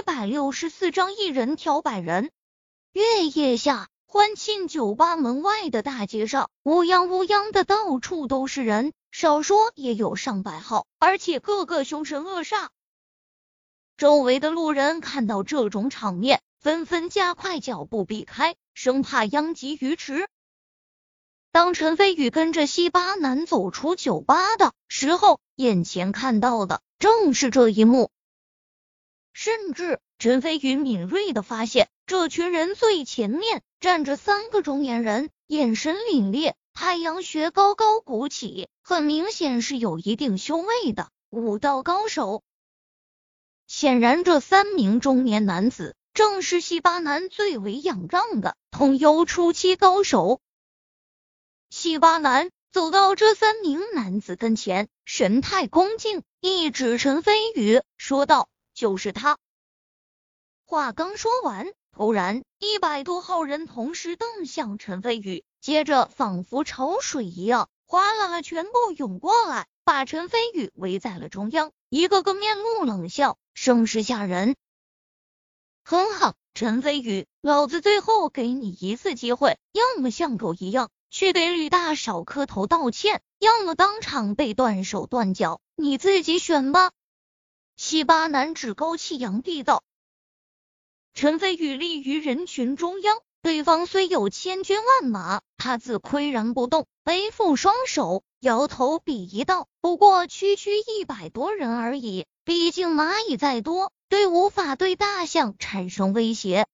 一百六十四章一人挑百人。月夜下，欢庆酒吧门外的大街上，乌泱乌泱的，到处都是人，少说也有上百号，而且个个凶神恶煞。周围的路人看到这种场面，纷纷加快脚步避开，生怕殃及鱼池。当陈飞宇跟着西巴男走出酒吧的时候，眼前看到的正是这一幕。甚至陈飞宇敏锐的发现，这群人最前面站着三个中年人，眼神凛冽，太阳穴高高鼓起，很明显是有一定修为的武道高手。显然，这三名中年男子正是西巴男最为仰仗的通幽初期高手。西巴南走到这三名男子跟前，神态恭敬，一指陈飞宇，说道：“就是他。”话刚说完，突然一百多号人同时瞪向陈飞宇，接着仿佛潮水一样，哗啦啦全部涌过来，把陈飞宇围在了中央，一个个面露冷笑，声势吓人。很好，陈飞宇，老子最后给你一次机会，要么像狗一样。去给吕大少磕头道歉，要么当场被断手断脚，你自己选吧。西巴男趾高气扬地道。陈飞宇立于人群中央，对方虽有千军万马，他自岿然不动，背负双手，摇头鄙夷道：“不过区区一百多人而已，毕竟蚂蚁再多，对无法对大象产生威胁。”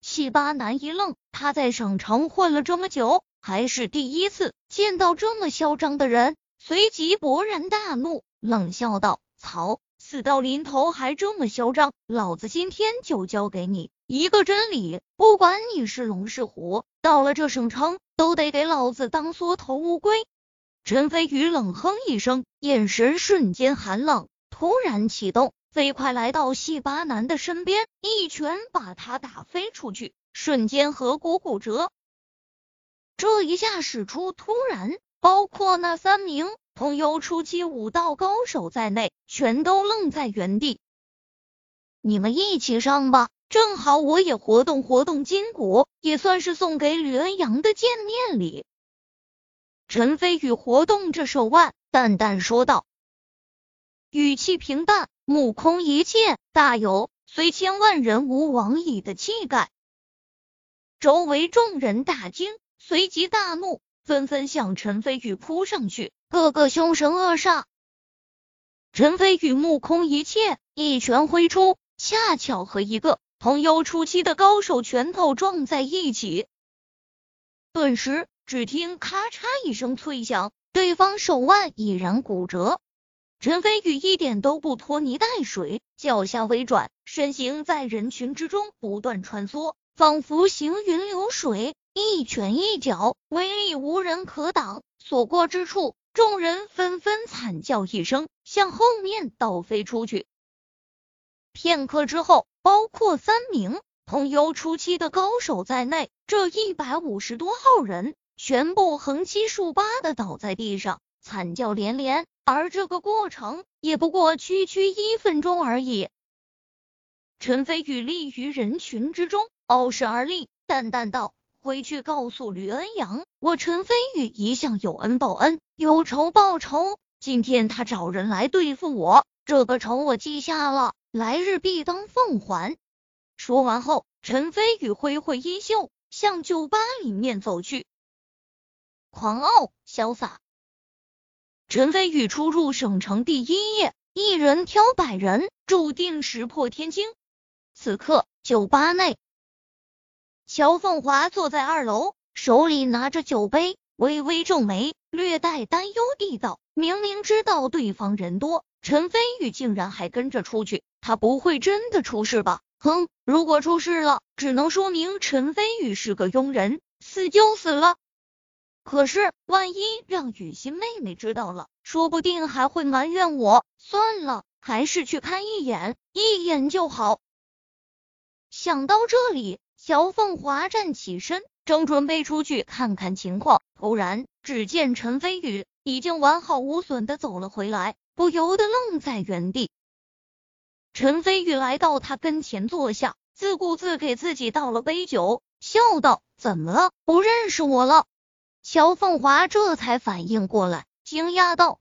西巴男一愣，他在省城混了这么久，还是第一次见到这么嚣张的人，随即勃然大怒，冷笑道：“曹，死到临头还这么嚣张，老子今天就教给你一个真理，不管你是龙是虎，到了这省城都得给老子当缩头乌龟。”陈飞宇冷哼一声，眼神瞬间寒冷，突然启动。飞快来到细巴男的身边，一拳把他打飞出去，瞬间颌骨骨折。这一下使出，突然，包括那三名通幽初期武道高手在内，全都愣在原地。你们一起上吧，正好我也活动活动筋骨，也算是送给吕恩阳的见面礼。陈飞宇活动着手腕，淡淡说道，语气平淡。目空一切，大有虽千万人吾往矣的气概。周围众人大惊，随即大怒，纷纷向陈飞宇扑上去，个个凶神恶煞。陈飞宇目空一切，一拳挥出，恰巧和一个同幽初期的高手拳头撞在一起，顿时只听咔嚓一声脆响，对方手腕已然骨折。陈飞宇一点都不拖泥带水，脚下微转，身形在人群之中不断穿梭，仿佛行云流水，一拳一脚，威力无人可挡。所过之处，众人纷纷惨叫一声，向后面倒飞出去。片刻之后，包括三名同幽初期的高手在内，这一百五十多号人全部横七竖八的倒在地上。惨叫连连，而这个过程也不过区区一分钟而已。陈飞宇立于人群之中，傲视而立，淡淡道：“回去告诉吕恩阳，我陈飞宇一向有恩报恩，有仇报仇。今天他找人来对付我，这个仇我记下了，来日必当奉还。”说完后，陈飞宇挥挥衣袖，向酒吧里面走去，狂傲潇洒。陈飞宇初入省城第一夜，一人挑百人，注定石破天惊。此刻，酒吧内，乔凤华坐在二楼，手里拿着酒杯，微微皱眉，略带担忧地道：“明明知道对方人多，陈飞宇竟然还跟着出去，他不会真的出事吧？哼，如果出事了，只能说明陈飞宇是个庸人，死就死了。”可是，万一让雨欣妹妹知道了，说不定还会埋怨我。算了，还是去看一眼，一眼就好。想到这里，乔凤华站起身，正准备出去看看情况，突然只见陈飞宇已经完好无损的走了回来，不由得愣在原地。陈飞宇来到他跟前坐下，自顾自给自己倒了杯酒，笑道：“怎么了？不认识我了？”乔凤华这才反应过来，惊讶道：“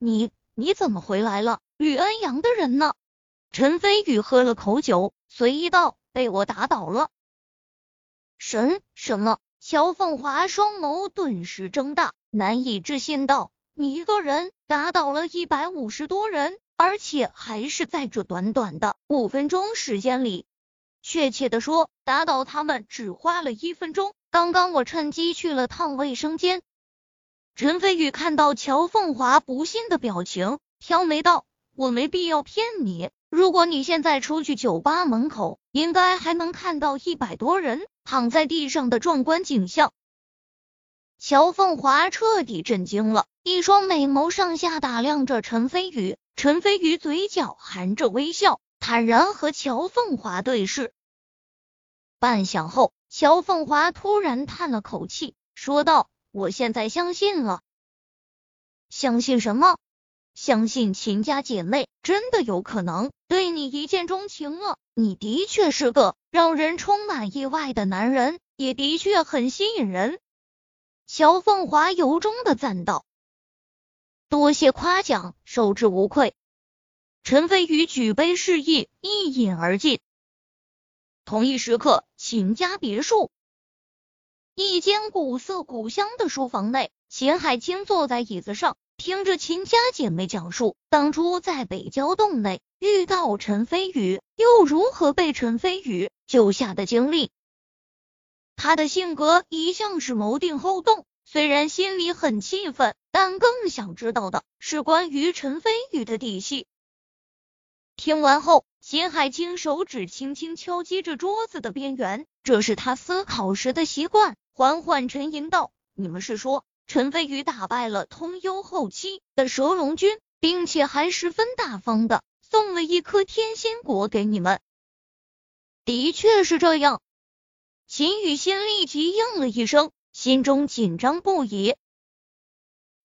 你你怎么回来了？吕恩阳的人呢？”陈飞宇喝了口酒，随意道：“被我打倒了。”神什么？乔凤华双眸顿时睁大，难以置信道：“你一个人打倒了一百五十多人，而且还是在这短短的五分钟时间里。确切的说，打倒他们只花了一分钟。刚刚我趁机去了趟卫生间。”陈飞宇看到乔凤华不信的表情，挑眉道：“我没必要骗你。”如果你现在出去酒吧门口，应该还能看到一百多人躺在地上的壮观景象。乔凤华彻底震惊了，一双美眸上下打量着陈飞宇。陈飞宇嘴角含着微笑，坦然和乔凤华对视。半晌后，乔凤华突然叹了口气，说道：“我现在相信了。相信什么？”相信秦家姐妹真的有可能对你一见钟情了。你的确是个让人充满意外的男人，也的确很吸引人。乔凤华由衷的赞道：“多谢夸奖，受之无愧。”陈飞宇举杯示意，一饮而尽。同一时刻，秦家别墅一间古色古香的书房内，秦海清坐在椅子上。听着秦家姐妹讲述当初在北郊洞内遇到陈飞宇，又如何被陈飞宇救下的经历。他的性格一向是谋定后动，虽然心里很气愤，但更想知道的是关于陈飞宇的底细。听完后，秦海清手指轻轻敲击着桌子的边缘，这是他思考时的习惯，缓缓沉吟道：“你们是说？”陈飞宇打败了通幽后期的蛇龙君，并且还十分大方的送了一颗天心果给你们。的确是这样。秦雨欣立即应了一声，心中紧张不已。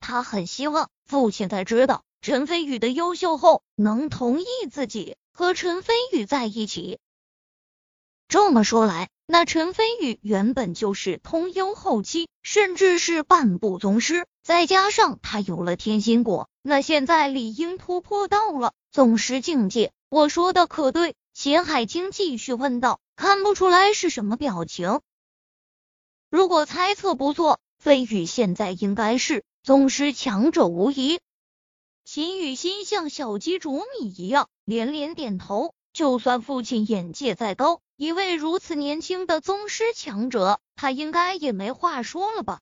他很希望父亲在知道陈飞宇的优秀后，能同意自己和陈飞宇在一起。这么说来，那陈飞宇原本就是通幽后期，甚至是半步宗师，再加上他有了天心果，那现在理应突破到了宗师境界。我说的可对？秦海清继续问道，看不出来是什么表情。如果猜测不错，飞宇现在应该是宗师强者无疑。秦雨欣像小鸡啄米一样连连点头。就算父亲眼界再高，一位如此年轻的宗师强者，他应该也没话说了吧？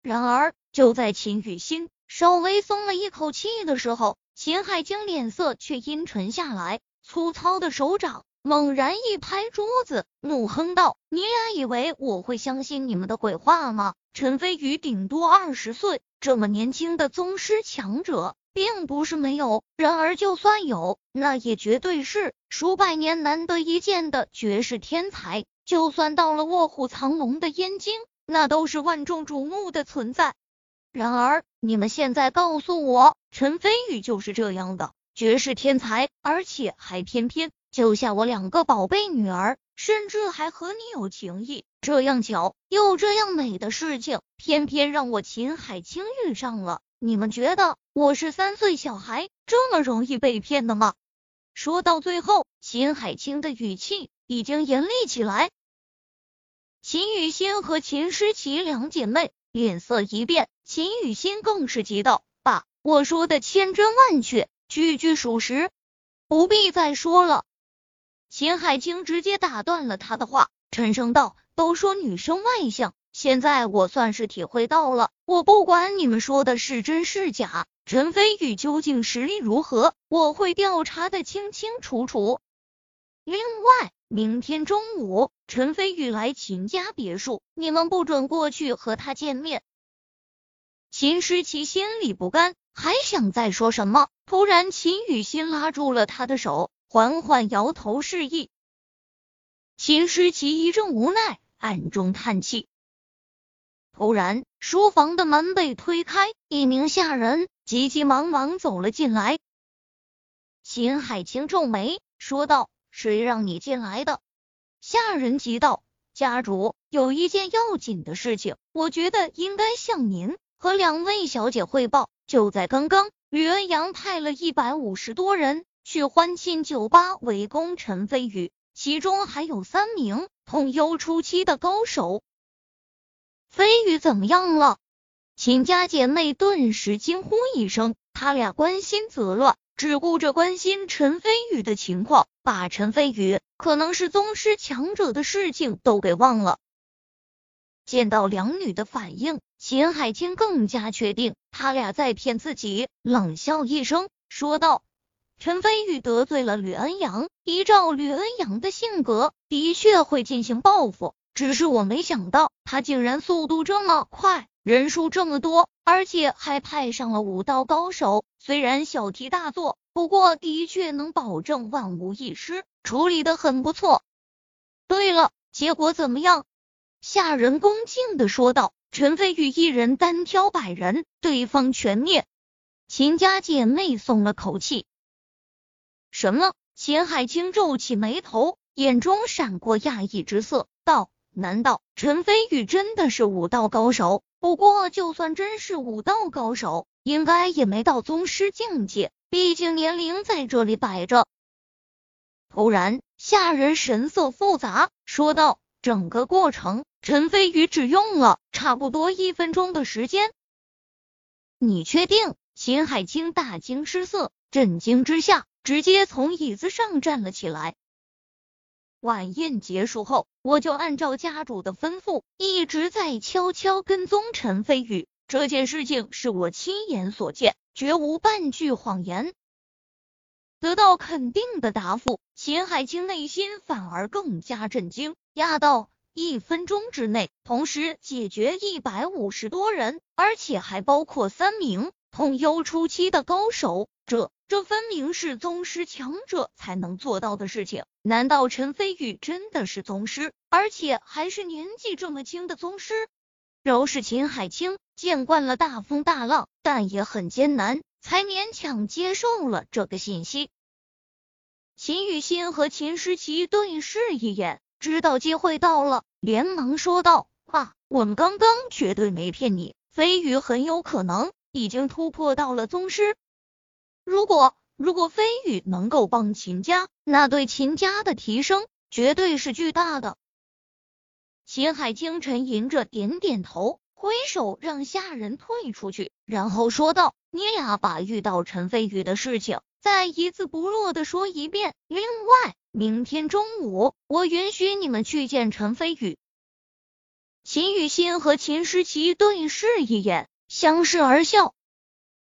然而，就在秦雨欣稍微松了一口气的时候，秦海清脸色却阴沉下来，粗糙的手掌猛然一拍桌子，怒哼道：“你俩以为我会相信你们的鬼话吗？陈飞宇顶多二十岁，这么年轻的宗师强者。”并不是没有，然而就算有，那也绝对是数百年难得一见的绝世天才。就算到了卧虎藏龙的燕京，那都是万众瞩目的存在。然而，你们现在告诉我，陈飞宇就是这样的绝世天才，而且还偏偏救下我两个宝贝女儿，甚至还和你有情谊。这样巧又这样美的事情，偏偏让我秦海清遇上了。你们觉得我是三岁小孩，这么容易被骗的吗？说到最后，秦海清的语气已经严厉起来。秦雨欣和秦诗琪两姐妹脸色一变，秦雨欣更是急道：“爸，我说的千真万确，句句属实，不必再说了。”秦海清直接打断了他的话，沉声道：“都说女生外向。”现在我算是体会到了，我不管你们说的是真是假，陈飞宇究竟实力如何，我会调查的清清楚楚。另外，明天中午陈飞宇来秦家别墅，你们不准过去和他见面。秦诗琪心里不甘，还想再说什么，突然秦雨欣拉住了他的手，缓缓摇头示意。秦诗琪一阵无奈，暗中叹气。突然，书房的门被推开，一名下人急急忙忙走了进来。秦海清皱眉，说道：“谁让你进来的？”下人急道：“家主，有一件要紧的事情，我觉得应该向您和两位小姐汇报。就在刚刚，吕恩阳派了一百五十多人去欢庆酒吧围攻陈飞宇，其中还有三名通幽初期的高手。飞宇怎么样了？”秦家姐妹顿时惊呼一声，他俩关心则乱，只顾着关心陈飞宇的情况，把陈飞宇可能是宗师强者的事情都给忘了。见到两女的反应，秦海清更加确定他俩在骗自己，冷笑一声，说道：“陈飞宇得罪了吕恩阳，依照吕恩阳的性格，的确会进行报复。只是我没想到，他竟然速度这么快。”人数这么多，而且还派上了武道高手，虽然小题大做，不过的确能保证万无一失，处理的很不错。对了，结果怎么样？下人恭敬的说道：“陈飞宇一人单挑百人，对方全灭。”秦家姐妹松了口气。什么？秦海清皱起眉头，眼中闪过讶异之色，道：“难道陈飞宇真的是武道高手？”不过，就算真是武道高手，应该也没到宗师境界，毕竟年龄在这里摆着。突然，下人神色复杂，说道：“整个过程，陈飞宇只用了差不多一分钟的时间。”你确定？秦海清大惊失色，震惊之下，直接从椅子上站了起来。晚宴结束后，我就按照家主的吩咐，一直在悄悄跟踪陈飞宇。这件事情是我亲眼所见，绝无半句谎言。得到肯定的答复，秦海清内心反而更加震惊，压道：一分钟之内，同时解决一百五十多人，而且还包括三名通幽初期的高手，这。这分明是宗师强者才能做到的事情。难道陈飞宇真的是宗师，而且还是年纪这么轻的宗师？饶是秦海清见惯了大风大浪，但也很艰难，才勉强接受了这个信息。秦雨欣和秦诗琪对视一眼，知道机会到了，连忙说道：“啊，我们刚刚绝对没骗你，飞宇很有可能已经突破到了宗师。”如果如果飞羽能够帮秦家，那对秦家的提升绝对是巨大的。秦海清沉吟着点点头，挥手让下人退出去，然后说道：“你俩把遇到陈飞宇的事情再一字不落的说一遍。另外，明天中午我允许你们去见陈飞宇。”秦雨欣和秦诗琪对视一眼，相视而笑。